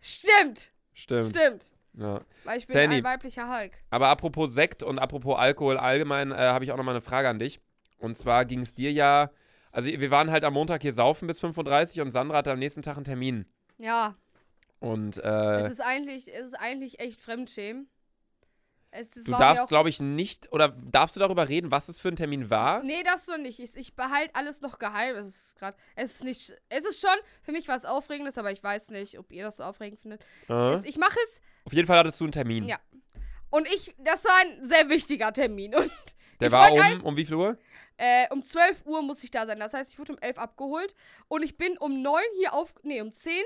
Stimmt, Stimmt. stimmt. Ja. Weil ich bin Sandy. ein weiblicher Hulk. Aber apropos Sekt und apropos Alkohol allgemein, äh, habe ich auch noch mal eine Frage an dich. Und zwar ging es dir ja. Also, wir waren halt am Montag hier saufen bis 35 und Sandra hatte am nächsten Tag einen Termin. Ja, Und es äh, ist eigentlich, es ist eigentlich echt Fremdschämen. Es, es du darfst, glaube ich, nicht. Oder darfst du darüber reden, was es für ein Termin war? Nee, das so nicht. Ich, ich behalte alles noch geheim. Es ist gerade. Es ist nicht. Es ist schon für mich was Aufregendes, aber ich weiß nicht, ob ihr das so aufregend findet. Äh? Es, ich mache es Auf jeden Fall hattest du einen Termin. Ja. und ich. Das war ein sehr wichtiger Termin. Und Der war wollt ein- um, um wie viel Uhr? Äh, um 12 Uhr muss ich da sein. Das heißt, ich wurde um 11 abgeholt. Und ich bin um 9 hier auf. Nee, um 10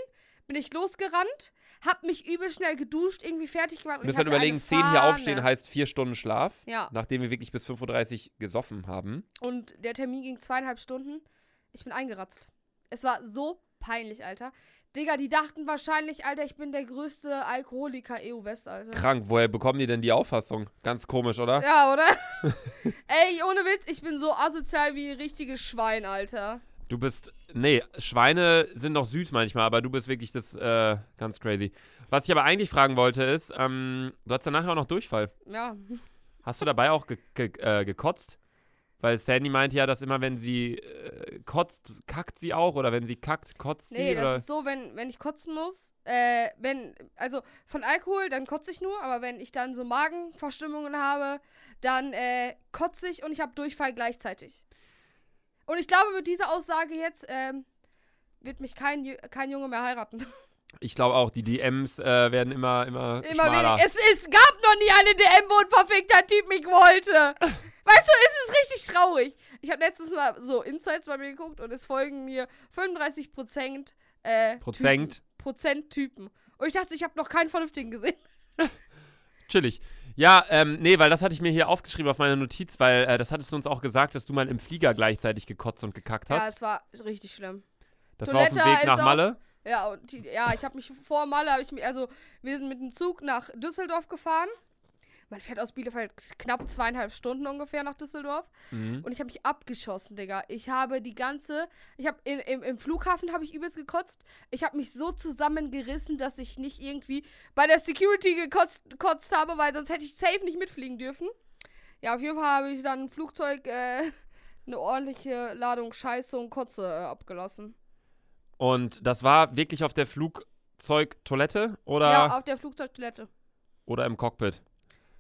bin ich losgerannt. Hab mich übel schnell geduscht, irgendwie fertig gemacht. Du musst halt überlegen, eine 10 hier aufstehen heißt 4 Stunden Schlaf. Ja. Nachdem wir wirklich bis 5.30 Uhr gesoffen haben. Und der Termin ging zweieinhalb Stunden. Ich bin eingeratzt. Es war so peinlich, Alter. Digga, die dachten wahrscheinlich, Alter, ich bin der größte Alkoholiker EU-West, Alter. Krank, woher bekommen die denn die Auffassung? Ganz komisch, oder? Ja, oder? Ey, ohne Witz, ich bin so asozial wie ein richtiges Schwein, Alter. Du bist. Nee, Schweine sind noch süß manchmal, aber du bist wirklich das äh, ganz crazy. Was ich aber eigentlich fragen wollte, ist, ähm, du hattest ja nachher auch noch Durchfall. Ja. Hast du dabei auch ge ge äh, gekotzt? Weil Sandy meint ja, dass immer, wenn sie äh, kotzt, kackt sie auch. Oder wenn sie kackt, kotzt Nee, sie. das Oder? ist so, wenn, wenn ich kotzen muss, äh, wenn, also von Alkohol, dann kotze ich nur, aber wenn ich dann so Magenverstimmungen habe, dann äh, kotze ich und ich habe Durchfall gleichzeitig. Und ich glaube, mit dieser Aussage jetzt ähm, wird mich kein, kein Junge mehr heiraten. Ich glaube auch, die DMs äh, werden immer, immer, Immer schmaler. weniger. Es, es gab noch nie eine DM, wo ein verfickter Typ mich wollte. Weißt du, es ist richtig traurig. Ich habe letztens mal so Insights bei mir geguckt und es folgen mir 35 Prozent, äh, Prozent? Typen, Prozent Typen. Und ich dachte, ich habe noch keinen vernünftigen gesehen. Chillig. Ja, ähm, nee, weil das hatte ich mir hier aufgeschrieben auf meiner Notiz, weil äh, das hattest du uns auch gesagt, dass du mal im Flieger gleichzeitig gekotzt und gekackt hast. Ja, es war richtig schlimm. das war auf dem Toilette Weg nach auch- Malle. Ja, und die, ja, ich habe mich vor Malle, habe ich mich, also wir sind mit dem Zug nach Düsseldorf gefahren. Man fährt aus Bielefeld knapp zweieinhalb Stunden ungefähr nach Düsseldorf. Mhm. Und ich habe mich abgeschossen, Digga. Ich habe die ganze, ich habe im, im Flughafen habe ich übelst gekotzt. Ich habe mich so zusammengerissen, dass ich nicht irgendwie bei der Security gekotzt, gekotzt habe, weil sonst hätte ich safe nicht mitfliegen dürfen. Ja, auf jeden Fall habe ich dann im Flugzeug äh, eine ordentliche Ladung Scheiße und Kotze äh, abgelassen. Und das war wirklich auf der Flugzeugtoilette oder, Ja, auf der Flugzeugtoilette. oder im Cockpit?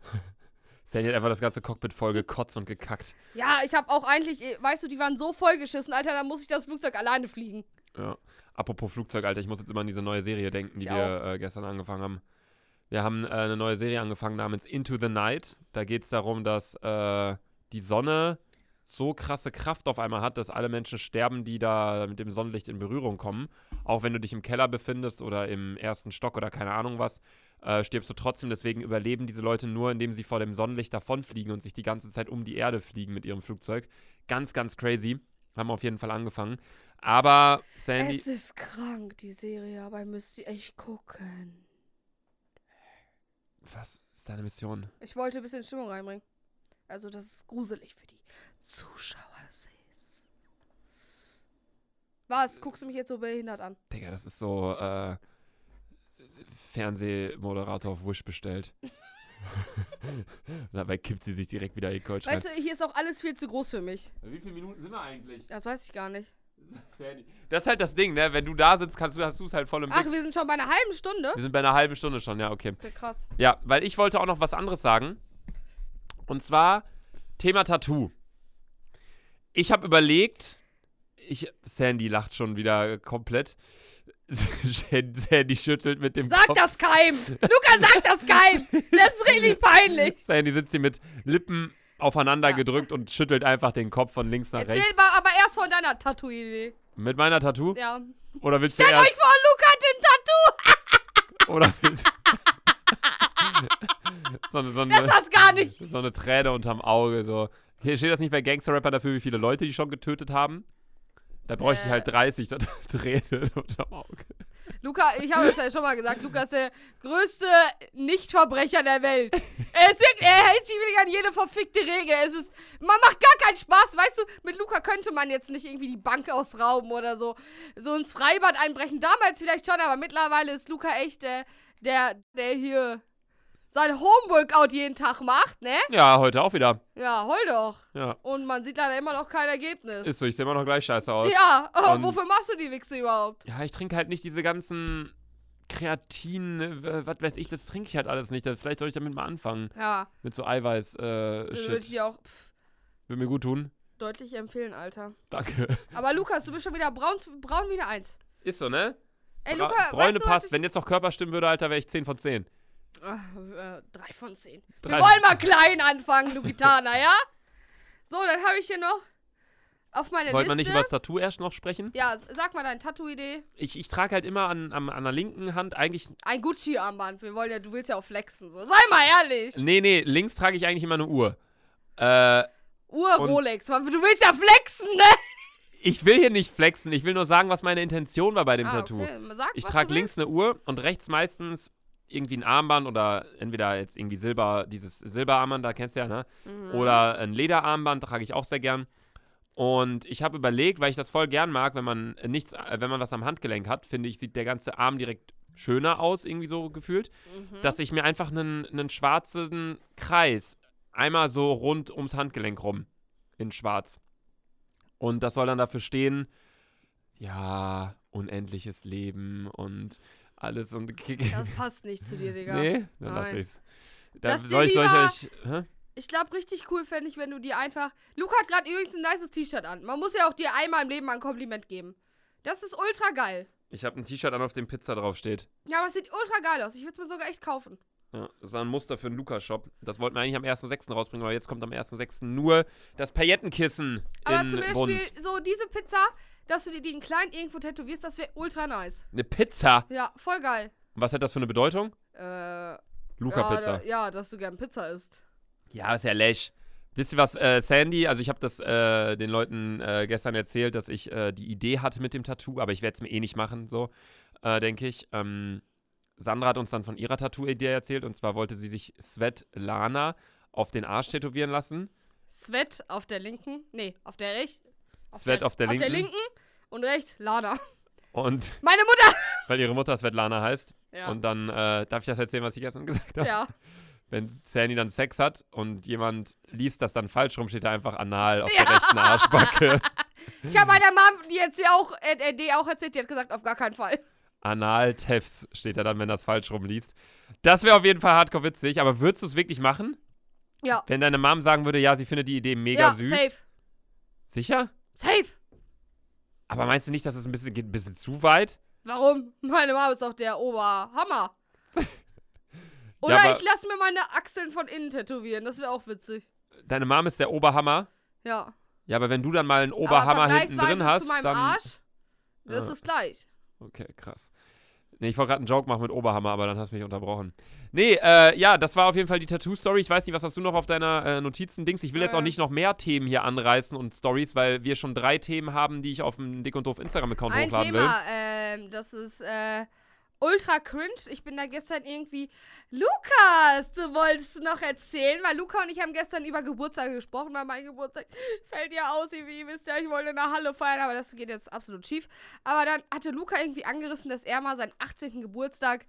Sandy hat einfach das ganze Cockpit voll gekotzt und gekackt. Ja, ich habe auch eigentlich, äh, weißt du, die waren so vollgeschissen, Alter, da muss ich das Flugzeug alleine fliegen. Ja. Apropos Flugzeug, Alter, ich muss jetzt immer an diese neue Serie denken, die Ich wir äh, gestern angefangen haben. Wir haben äh, eine neue Serie angefangen namens Into the Night. Da geht es darum, dass äh, die Sonne so krasse Kraft auf einmal hat, dass alle Menschen sterben, die da mit dem Sonnenlicht in Berührung kommen. Auch wenn du dich im Keller befindest oder im ersten Stock oder keine Ahnung was, äh, stirbst du trotzdem. Deswegen überleben diese Leute nur, indem sie vor dem Sonnenlicht davonfliegen und sich die ganze Zeit um die Erde fliegen mit ihrem Flugzeug. Ganz, ganz crazy. Haben auf jeden Fall angefangen. Aber Sandy. Es ist krank, die Serie, aber ihr müsst sie echt gucken. Was ist deine Mission? Ich wollte ein bisschen Stimmung reinbringen. Also, das ist gruselig für die Zuschauer. Sis. Was? Guckst du mich jetzt so behindert an? Digga, das ist so äh, Fernsehmoderator auf Wish bestellt. Dabei kippt sie sich direkt wieder in die Kölsch Weißt du, hier ist auch alles viel zu groß für mich. Wie viele Minuten sind wir eigentlich? Das weiß ich gar nicht. Das ist halt das Ding, ne? Wenn du da sitzt, kannst du, hast du es halt voll im Ach, Blick. wir sind schon bei einer halben Stunde? Wir sind bei einer halben Stunde schon, ja, okay. Okay, krass. Ja, weil ich wollte auch noch was anderes sagen. Und zwar Thema Tattoo. Ich habe überlegt, ich, Sandy lacht schon wieder komplett. Sandy schüttelt mit dem Sag Kopf. das keinem! Luca, sag das keinem! Das ist richtig peinlich! Sandy sitzt hier mit Lippen aufeinander Ja. gedrückt und schüttelt einfach den Kopf von links nach Erzähl rechts. mal aber erst von deiner Tattoo-Idee. Mit meiner Tattoo? Ja. Oder willst du Stellt erst euch vor, Luca hat ein Tattoo! oder willst, so, eine- so, Das eine, war's gar nicht. so eine Träne unterm Auge. So. Hier steht das nicht bei Gangster-Rapper dafür, wie viele Leute die schon getötet haben. Da bräuchte ich Äh. halt 30 Tränen unterm Auge. Luca, ich habe es ja schon mal gesagt, Luca ist der größte Nichtverbrecher der Welt. Er, ist wirklich, er hält sich wirklich an jede verfickte Regel. Es ist, man macht gar keinen Spaß, weißt du, mit Luca könnte man jetzt nicht irgendwie die Bank ausrauben oder so, so ins Freibad einbrechen. Damals vielleicht schon, aber mittlerweile ist Luca echt der, der, der hier sein Homeworkout jeden Tag macht, ne? Ja, heute auch wieder. Ja, heul doch. Ja, Und man sieht leider immer noch kein Ergebnis. ist so. Ich sehe immer noch gleich scheiße aus. ja, Und- wofür machst du die Wichse überhaupt? Ja, ich trinke halt nicht diese ganzen Kreatin, äh, was weiß ich, das trinke ich halt alles nicht. Vielleicht soll ich damit mal anfangen. Ja, Mit so Eiweiß, äh, würde ich auch pff, Würde mir gut tun. deutlich empfehlen, Alter. Danke. Aber Lukas, du bist schon wieder braun, braun wie eine Eins. Ist so, ne? Ey, Bra Luca, Bräune weißt du, passt. Wenn jetzt noch Körper stimmen würde, Alter, wäre ich 10 von 10. ich... Ach, äh, drei von zehn. Drei- Wir wollen mal klein anfangen, Lukitana, ja? So, dann habe ich hier noch auf meiner Liste... man nicht über das Tattoo erst noch sprechen? ja, sag mal deine Tattoo-Idee. Ich, ich trage halt immer an, an, an der linken Hand eigentlich. Ein Gucci-Armband. Wir wollen ja, du willst ja auch flexen, so. Sei mal ehrlich. Nee, nee, links trage ich eigentlich immer eine Uhr. Äh, Uhr, Rolex. Du willst ja flexen, ne? ich will hier nicht flexen. Ich will nur sagen, was meine Intention war bei dem ah, Tattoo. Okay. Sag, Ich trage links eine Uhr und rechts meistens irgendwie ein Armband oder entweder jetzt irgendwie Silber, dieses Silberarmband, da kennst du ja, ne? Mhm. Oder ein Lederarmband, trage ich auch sehr gern. Und ich habe überlegt, weil ich das voll gern mag, wenn man nichts, äh, wenn man was am Handgelenk hat, finde ich, sieht der ganze Arm direkt schöner aus, irgendwie so gefühlt, Mhm. dass ich mir einfach einen, einen schwarzen Kreis einmal so rund ums Handgelenk rum in schwarz. Und das soll dann dafür stehen, ja, unendliches Leben und alles und Das passt nicht zu dir, Digga. Nee, dann lass Nein. ich's. Da Lass soll ich, soll ich euch. Hä? Ich glaube, richtig cool fände ich, wenn du dir einfach. Luca hat gerade übrigens ein nices T-Shirt an. Man muss ja auch dir einmal im Leben ein Kompliment geben. Das ist ultra geil. Ich habe ein T-Shirt an, auf dem Pizza draufsteht. Ja, aber es sieht ultra geil aus. Ich würde es mir sogar echt kaufen. Ja, das war ein Muster für einen Lukas-Shop. Das wollten wir eigentlich am 1.6. rausbringen, aber jetzt kommt am 1.6. nur das Paillettenkissen Aber in zum Beispiel bunt. so diese Pizza, dass du dir die in klein irgendwo tätowierst, das wäre ultra nice. Eine Pizza. Ja, voll geil. Was hat das für eine Bedeutung? Äh, ja, Luca-Pizza. da, ja, dass du gern Pizza isst. Ja, ist ja läsch. Wisst ihr was, äh, Sandy, also ich habe das äh, den Leuten äh, gestern erzählt, dass ich äh, die Idee hatte mit dem Tattoo, aber ich werde es mir eh nicht machen, so, äh, denke ich. Ähm, Sandra hat uns dann von ihrer Tattoo-Idee erzählt und zwar wollte sie sich Svetlana auf den Arsch tätowieren lassen. Svet auf der linken. Nee, auf der rechten. Svet auf der Auf der linken. Und rechts Lana. Und Meine Mutter! weil ihre Mutter Svetlana heißt. Ja. Und dann äh, darf ich das erzählen, was ich gestern gesagt habe. ja. Wenn Sandy dann Sex hat und jemand liest das dann falsch rum, steht da einfach anal auf Ja. der rechten Arschbacke. Ich habe meiner Mom die jetzt ja auch, äh, äh, die auch erzählt, die hat gesagt, auf gar keinen Fall. Anal-Tefs steht da dann, wenn das falsch rumliest. Das wäre auf jeden Fall hardcore witzig, aber würdest du es wirklich machen? Ja. Wenn deine Mom sagen würde, ja, sie findet die Idee mega ja, süß. safe. Sicher? Safe. Aber meinst du nicht, dass es ein bisschen, geht ein bisschen zu weit? Warum? Meine Mom ist doch der Oberhammer. Oder aber- ich lasse mir meine Achseln von innen tätowieren. Das wäre auch witzig. Deine Mom ist der Oberhammer. Ja. Ja, aber wenn du dann mal einen Oberhammer hinten drin hast, zu meinem dann. Arsch, das Ah. ist gleich. Okay, krass. Nee, ich wollte gerade einen Joke machen mit Oberhammer, aber dann hast du mich unterbrochen. Nee, äh, ja, das war auf jeden Fall die Tattoo-Story. Ich weiß nicht, was hast du noch auf deiner äh, Notizen-Dings? Ich will jetzt auch Äh. nicht noch mehr Themen hier anreißen und Stories, weil wir schon drei Themen haben, die ich auf dem Dick und Doof Instagram-Account Ein hochladen Thema, ähm, das ist äh, ultra cringe. Ich bin da gestern irgendwie. Lukas, du wolltest noch erzählen, weil Luca und ich haben gestern über Geburtstage gesprochen, weil mein Geburtstag fällt ja aus, wie ihr wisst ja, ich wollte in der Halle feiern, aber das geht jetzt absolut schief. Aber dann hatte Luca irgendwie angerissen, dass er mal seinen 18. Geburtstag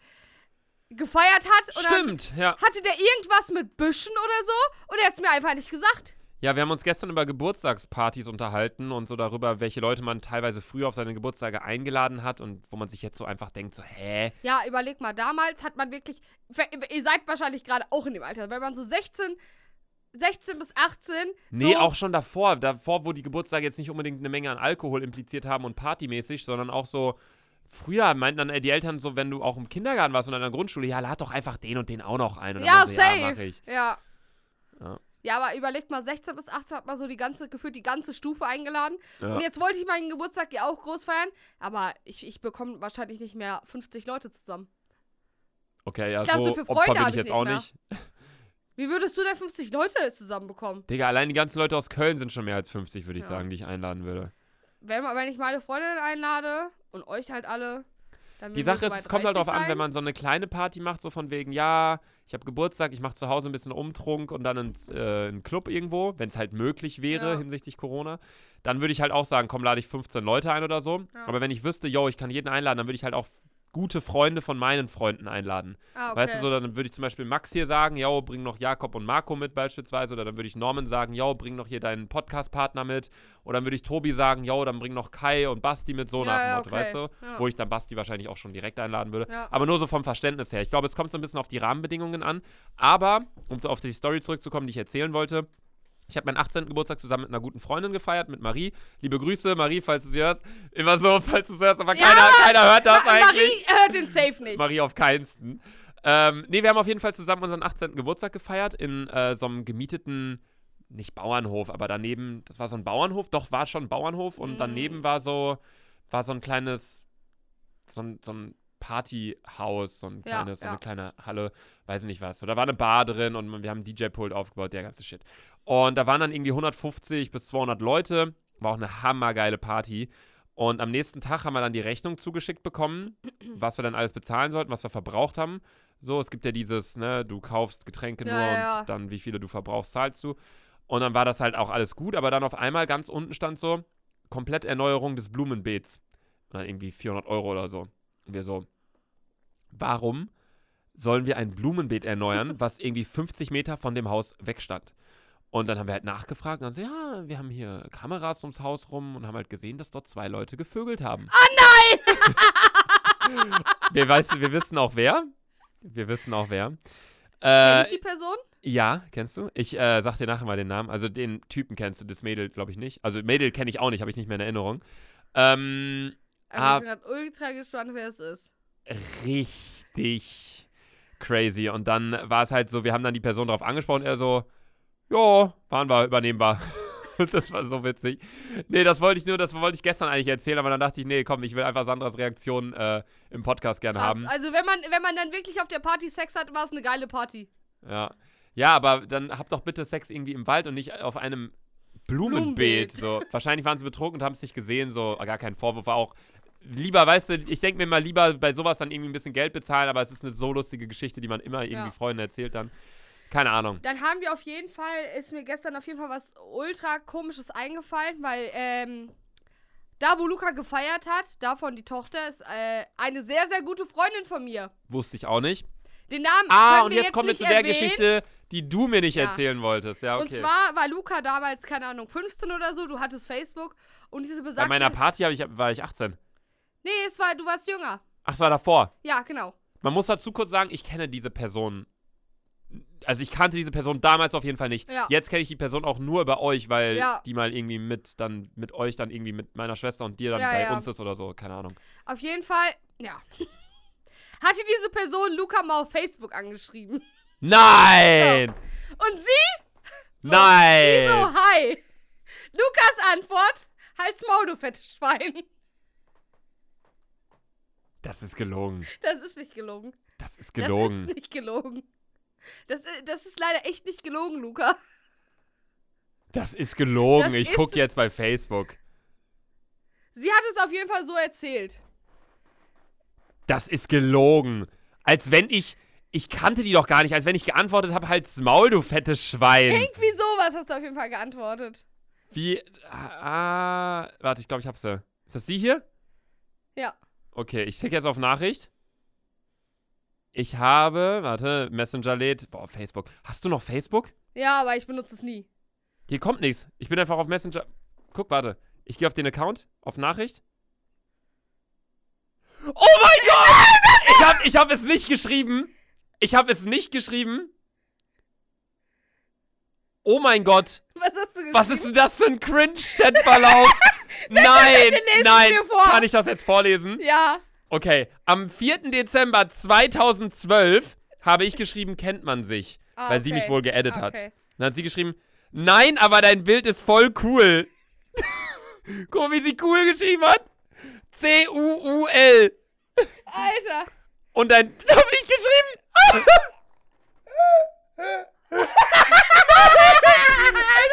gefeiert hat. Stimmt, ja. hatte der irgendwas mit Büschen oder so? Und er hat es mir einfach nicht gesagt. Ja, wir haben uns gestern über Geburtstagspartys unterhalten und so darüber, welche Leute man teilweise früher auf seine Geburtstage eingeladen hat und wo man sich jetzt so einfach denkt, so, hä? Ja, überleg mal, damals hat man wirklich, ihr seid wahrscheinlich gerade auch in dem Alter, wenn man so 16, 16 bis 18, Nee, so, auch schon davor. Davor, wo die Geburtstage jetzt nicht unbedingt eine Menge an Alkohol impliziert haben und partymäßig, sondern auch so. Früher meinten dann äh, die Eltern so, wenn du auch im Kindergarten warst und in der Grundschule, ja, lad doch einfach den und den auch noch ein. Und ja, so, safe, ja. Ja. Ja, aber überlegt mal, 16 bis 18 hat man so die ganze, gefühlt die ganze Stufe eingeladen. Ja. Und jetzt wollte ich meinen Geburtstag ja auch groß feiern, aber ich, ich bekomme wahrscheinlich nicht mehr 50 Leute zusammen. Okay, ja, Ich glaub, so, so Opfer Freunde bin hab ich jetzt nicht auch mehr. nicht. Wie würdest du denn 50 Leute zusammenbekommen? Digga, allein die ganzen Leute aus Köln sind schon mehr als 50, würde ich Ja. sagen, die ich einladen würde. Wenn, wenn ich meine Freundin einlade und euch halt alle, dann Die Sache ist, es kommt halt 30 darauf an, wenn man so eine kleine Party macht, so von wegen, ja, ich habe Geburtstag, ich mache zu Hause ein bisschen Umtrunk und dann ins, äh, einen Club irgendwo, wenn es halt möglich wäre Ja. hinsichtlich Corona, dann würde ich halt auch sagen, komm, lade ich 15 Leute ein oder so. Ja. Aber wenn ich wüsste, yo, ich kann jeden einladen, dann würde ich halt auch gute Freunde von meinen Freunden einladen. Ah, okay. Weißt du, so, dann würde ich zum Beispiel Max hier sagen, yo, bring noch Jakob und Marco mit beispielsweise. Oder dann würde ich Norman sagen, yo, bring noch hier deinen Podcast-Partner mit. Oder dann würde ich Tobi sagen, yo, dann bring noch Kai und Basti mit, so Ja, nach dem ja, Motto, okay. weißt du? Ja. Wo ich dann Basti wahrscheinlich auch schon direkt einladen würde. Ja. Aber nur so vom Verständnis her. Ich glaube, es kommt so ein bisschen auf die Rahmenbedingungen an. Aber, um so auf die Story zurückzukommen, die ich erzählen wollte, ich habe meinen 18. Geburtstag zusammen mit einer guten Freundin gefeiert, mit Marie. Liebe Grüße, Marie, falls du sie hörst. Immer so, falls du es hörst, aber Ja, keiner, keiner hört das Ma eigentlich. Marie hört den Safe nicht. Marie auf keinsten. Ähm, nee, wir haben auf jeden Fall zusammen unseren 18. Geburtstag gefeiert in äh, so einem gemieteten, nicht Bauernhof, aber daneben, das war so ein Bauernhof, doch war schon ein Bauernhof und Mm. daneben war so, war so ein kleines, so ein, so ein Partyhaus, so, ein Ja, kleines, so ja. eine kleine Halle, weiß ich nicht was. So, da war eine Bar drin und wir haben einen DJ-Pult aufgebaut, der ganze Shit. Und da waren dann irgendwie 150 bis 200 Leute, war auch eine hammergeile Party. Und am nächsten Tag haben wir dann die Rechnung zugeschickt bekommen, was wir dann alles bezahlen sollten, was wir verbraucht haben. So, es gibt ja dieses, ne, du kaufst Getränke nur ja, und ja. dann wie viele du verbrauchst, zahlst du. Und dann war das halt auch alles gut, aber dann auf einmal ganz unten stand so, Kompletterneuerung des Blumenbeets. Und dann irgendwie 400 Euro oder so. Und wir so, warum sollen wir ein Blumenbeet erneuern, was irgendwie 50 Meter von dem Haus wegstand? Und dann haben wir halt nachgefragt und dann so, ja, wir haben hier Kameras ums Haus rum und haben halt gesehen, dass dort zwei Leute gevögelt haben. Ah nein! Wir, weiß, wir wissen auch wer. Wir wissen auch wer. Äh, ich die Person? ja, kennst du? Ich äh, sag dir nachher mal den Namen. Also den Typen kennst du, das Mädel glaube ich nicht. Also Mädel kenne ich auch nicht, habe ich nicht mehr in Erinnerung. Ähm, Also ah. ich bin gerade ultra gespannt, wer es ist. richtig crazy. Und dann war es halt so, wir haben dann die Person darauf angesprochen, er so, jo, waren wir, übernehmbar. das war so witzig. Nee, das wollte ich nur, das wollte ich gestern eigentlich erzählen, aber dann dachte ich, nee, komm, ich will einfach Sandras Reaktion äh, im Podcast gerne Krass. haben. Also wenn man, wenn man dann wirklich auf der Party Sex hat, war es eine geile Party. Ja. Ja, aber dann habt doch bitte Sex irgendwie im Wald und nicht auf einem Blumenbeet. Blumenbeet. So. Wahrscheinlich waren sie betrunken und haben es nicht gesehen, so gar kein Vorwurf. War auch lieber, weißt du, ich denke mir mal lieber bei sowas dann irgendwie ein bisschen Geld bezahlen, aber es ist eine so lustige Geschichte, die man immer irgendwie Ja. Freunden erzählt dann. Keine Ahnung. Dann haben wir auf jeden Fall, ist mir gestern auf jeden Fall was ultra komisches eingefallen, weil ähm, da, wo Luca gefeiert hat, davon die Tochter, ist äh, eine sehr, sehr gute Freundin von mir. Wusste ich auch nicht. Den Namen Ah, und jetzt kommen wir zu der erwähnen. Geschichte, die du mir nicht Ja. erzählen wolltest. Ja, okay. Und zwar war Luca damals, keine Ahnung, 15 oder so, du hattest Facebook und diese Bei besagte... meiner Party ich, war ich 18. nee, es war, du warst jünger. Ach, es war davor. Ja, genau. Man muss dazu kurz sagen, ich kenne diese Person. Also ich kannte diese Person damals auf jeden Fall nicht. Ja. Jetzt kenne ich die Person auch nur bei euch, weil Ja. die mal irgendwie mit dann mit euch dann irgendwie mit meiner Schwester und dir dann Ja, bei uns ist oder so, keine Ahnung. Auf jeden Fall, ja. Hatte diese Person Luca mal auf Facebook angeschrieben. Nein! Und sie Nein! Sie so, hi. Lukas Antwort, halt's Maul, du fettes Schwein. Das ist gelogen. Das ist nicht gelogen. Das ist gelogen. Das ist nicht gelogen. Das, i- das ist leider echt nicht gelogen, Luca. Das ist gelogen. Das ich gucke jetzt bei Facebook. Sie hat es auf jeden Fall so erzählt. Das ist gelogen. Als wenn ich. Ich kannte die doch gar nicht, als wenn ich geantwortet habe, halt's Maul, du fettes Schwein. Irgendwie sowas hast du auf jeden Fall geantwortet. Wie. Ah. Warte, ich glaube, ich hab sie. Ist das sie hier? Ja. Okay, ich klicke jetzt auf Nachricht. Ich habe, warte, Messenger lädt. Boah, Facebook. Hast du noch Facebook? Ja, aber ich benutze es nie. Hier kommt nichts. Ich bin einfach auf Messenger. Guck, warte. Ich gehe auf den Account, auf Nachricht. Oh mein Gott! Ich habe ich hab es nicht geschrieben. Ich habe es nicht geschrieben. Oh mein Gott. Was hast du geschrieben? Was ist denn das für ein Cringe-Chatverlauf? nein, nein. Kann ich das jetzt vorlesen? Ja. Okay, am 4. Dezember 2012 habe ich geschrieben, kennt man sich, ah, weil okay. sie mich wohl geedit ah, okay. hat. Dann hat sie geschrieben, nein, aber dein Bild ist voll cool. Guck mal, wie sie cool geschrieben hat. C-U-U-L. Alter. Und dann habe ich geschrieben. Nein,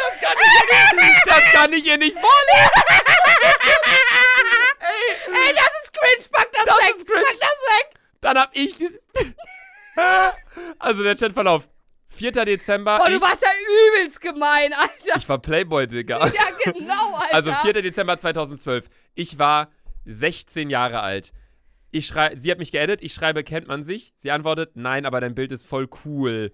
das kann ich ihr nicht, das kann ich ihr nicht vorlesen. Dann hab ich. also der Chatverlauf. 4. Dezember. Oh, du ich, warst ja übelst gemein, Alter. ich war Playboy, Digga. ja, genau, Alter. Also 4. Dezember 2012. Ich war 16 Jahre alt. Ich schrei sie hat mich geedit. Ich schreibe, kennt man sich? Sie antwortet, nein, aber dein Bild ist voll cool.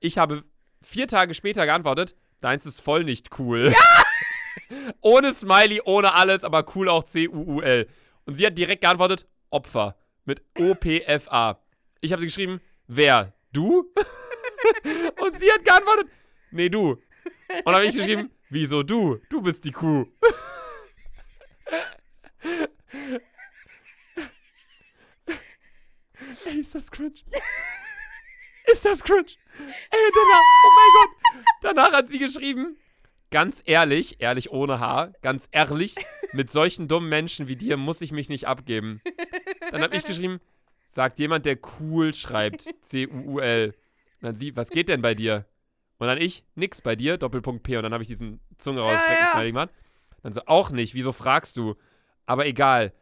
Ich habe vier Tage später geantwortet, deins ist voll nicht cool. Ja! ohne Smiley, ohne alles, aber cool auch C-U-U-L. Und sie hat direkt geantwortet, Opfer. Mit O-P-F-A. Ich habe geschrieben, wer? Du? Und sie hat geantwortet, nee, du. Und dann habe ich geschrieben, wieso du? Du bist die Kuh. Ey, ist das cringe? Ist das cringe? Ey, danach, oh mein Gott. Danach hat sie geschrieben, ganz ehrlich, ehrlich ohne Haar, ganz ehrlich, mit solchen dummen Menschen wie dir muss ich mich nicht abgeben. Dann habe ich geschrieben, sagt jemand, der cool schreibt, C-U-U-L. Und dann sie, was geht denn bei dir? Und dann ich, nix bei dir, Doppelpunkt P. Und dann habe ich diesen Zunge raus, Ja, ja. Gemacht. Dann so, auch nicht, wieso fragst du? Aber egal.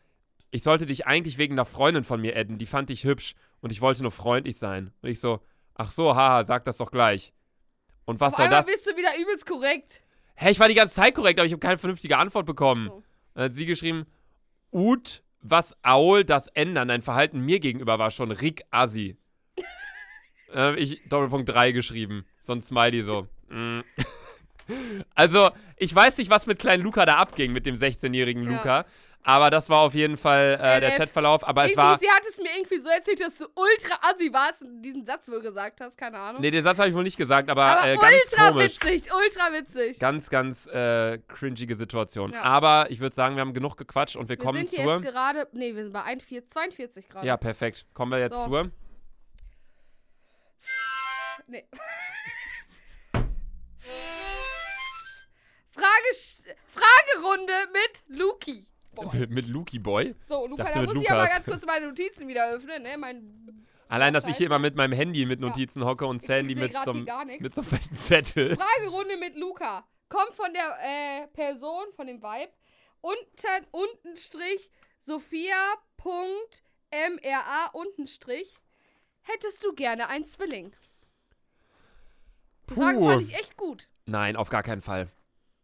Ich sollte dich eigentlich wegen einer Freundin von mir adden, die fand ich hübsch und ich wollte nur freundlich sein. Und ich so, ach so, haha, sag das doch gleich. Und was Auf soll das? bist du wieder übelst korrekt. Hä, ich war die ganze Zeit korrekt, aber ich habe keine vernünftige Antwort bekommen. So. Dann hat sie geschrieben, Ut, was Aul, das ändern. Dein Verhalten mir gegenüber war schon Rick Assi. Hab ich Doppelpunkt 3 geschrieben. So ein Smiley so. mm. Also, ich weiß nicht, was mit kleinen Luca da abging, mit dem 16-jährigen Ja. Luca. Aber das war auf jeden Fall äh, der. Chatverlauf. Aber es war. sie hat es mir irgendwie so erzählt, dass du ultra assi warst und diesen Satz wohl gesagt hast, keine Ahnung. Nee, den Satz habe ich wohl nicht gesagt, aber, Aber äh, ganz ultra komisch. witzig, ultra witzig. Ganz, ganz äh, cringige Situation. Ja. Aber ich würde sagen, wir haben genug gequatscht und wir, wir kommen sind hier zur. jetzt gerade, nee, wir sind bei 41, 42 gerade. Ja, perfekt. Kommen wir jetzt So. zur. Nee. Frage, Fragerunde mit Luki. Boah. Mit Luki Boy. So, Luca, da muss ich ja mal Lukas. ganz kurz meine Notizen wieder öffnen, ne? Mein Allein, dass ich hier immer mit meinem Handy mit Ja. Notizen hocke und Ich Sandy mit so mit so einem fetten Zettel. Fragerunde mit Luca. Kommt von der äh, Person, von dem Vibe. Unter, untenstrich Sophia. Punkt, MRA untenstrich. Hättest du gerne einen Zwilling? Puh. fand ich echt gut. Nein, auf gar keinen Fall.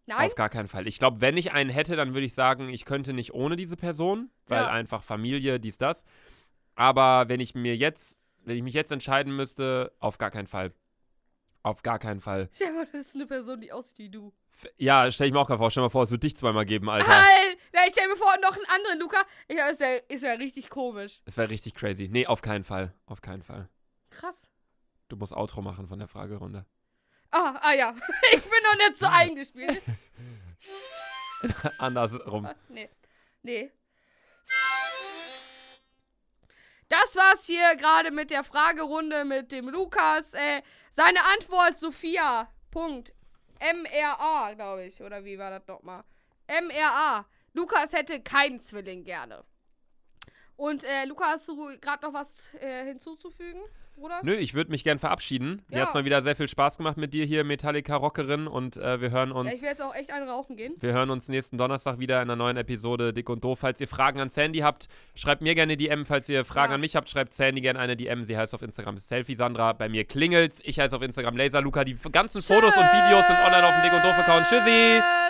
Nein? Auf gar keinen Fall. Ich glaube, wenn ich einen hätte, dann würde ich sagen, ich könnte nicht ohne diese Person, weil Ja. einfach Familie, dies, das. Aber wenn ich mir jetzt, wenn ich mich jetzt entscheiden müsste, auf gar keinen Fall. Auf gar keinen Fall. Stell mal, das ist eine Person, die aussieht wie du. Ja, stell ich mir auch gerade vor. Stell dir mal vor, es wird dich zweimal geben, Alter. Alter, ja, ich stell mir vor, noch einen anderen Luca. Ja, ist ja, ist ja richtig komisch. Es wäre richtig crazy. Nee, auf keinen Fall. Auf keinen Fall. Krass. Du musst Outro machen von der Fragerunde. Ah, ah ja. Ich bin noch nicht so eingespielt. Andersrum. Ah, nee. Nee. Das war's hier gerade mit der Fragerunde mit dem Lukas. Äh, seine Antwort Sophia. Punkt. MRA, glaube ich. Oder wie war das nochmal? MRA. Lukas hätte keinen Zwilling gerne. Und äh, Lukas, hast du gerade noch was äh, hinzuzufügen, Bruder? Nö, ich würde mich gern verabschieden. Mir Ja. hat's mal wieder sehr viel Spaß gemacht mit dir hier, Metallica-Rockerin. Und äh, wir hören Ja, uns ich will jetzt auch echt einen rauchen gehen. Wir hören uns nächsten Donnerstag wieder in einer neuen Episode Dick und Doof. Falls ihr Fragen an Sandy habt, schreibt mir gerne DM. Falls ihr Fragen Ja. an mich habt, schreibt Sandy gerne eine DM. Sie heißt auf Instagram Selfie Sandra. Bei mir klingelt's. Ich heiße auf Instagram Laser Luca. Die ganzen Fotos und Videos sind online auf dem Dick und Doof Account. Tschüssi!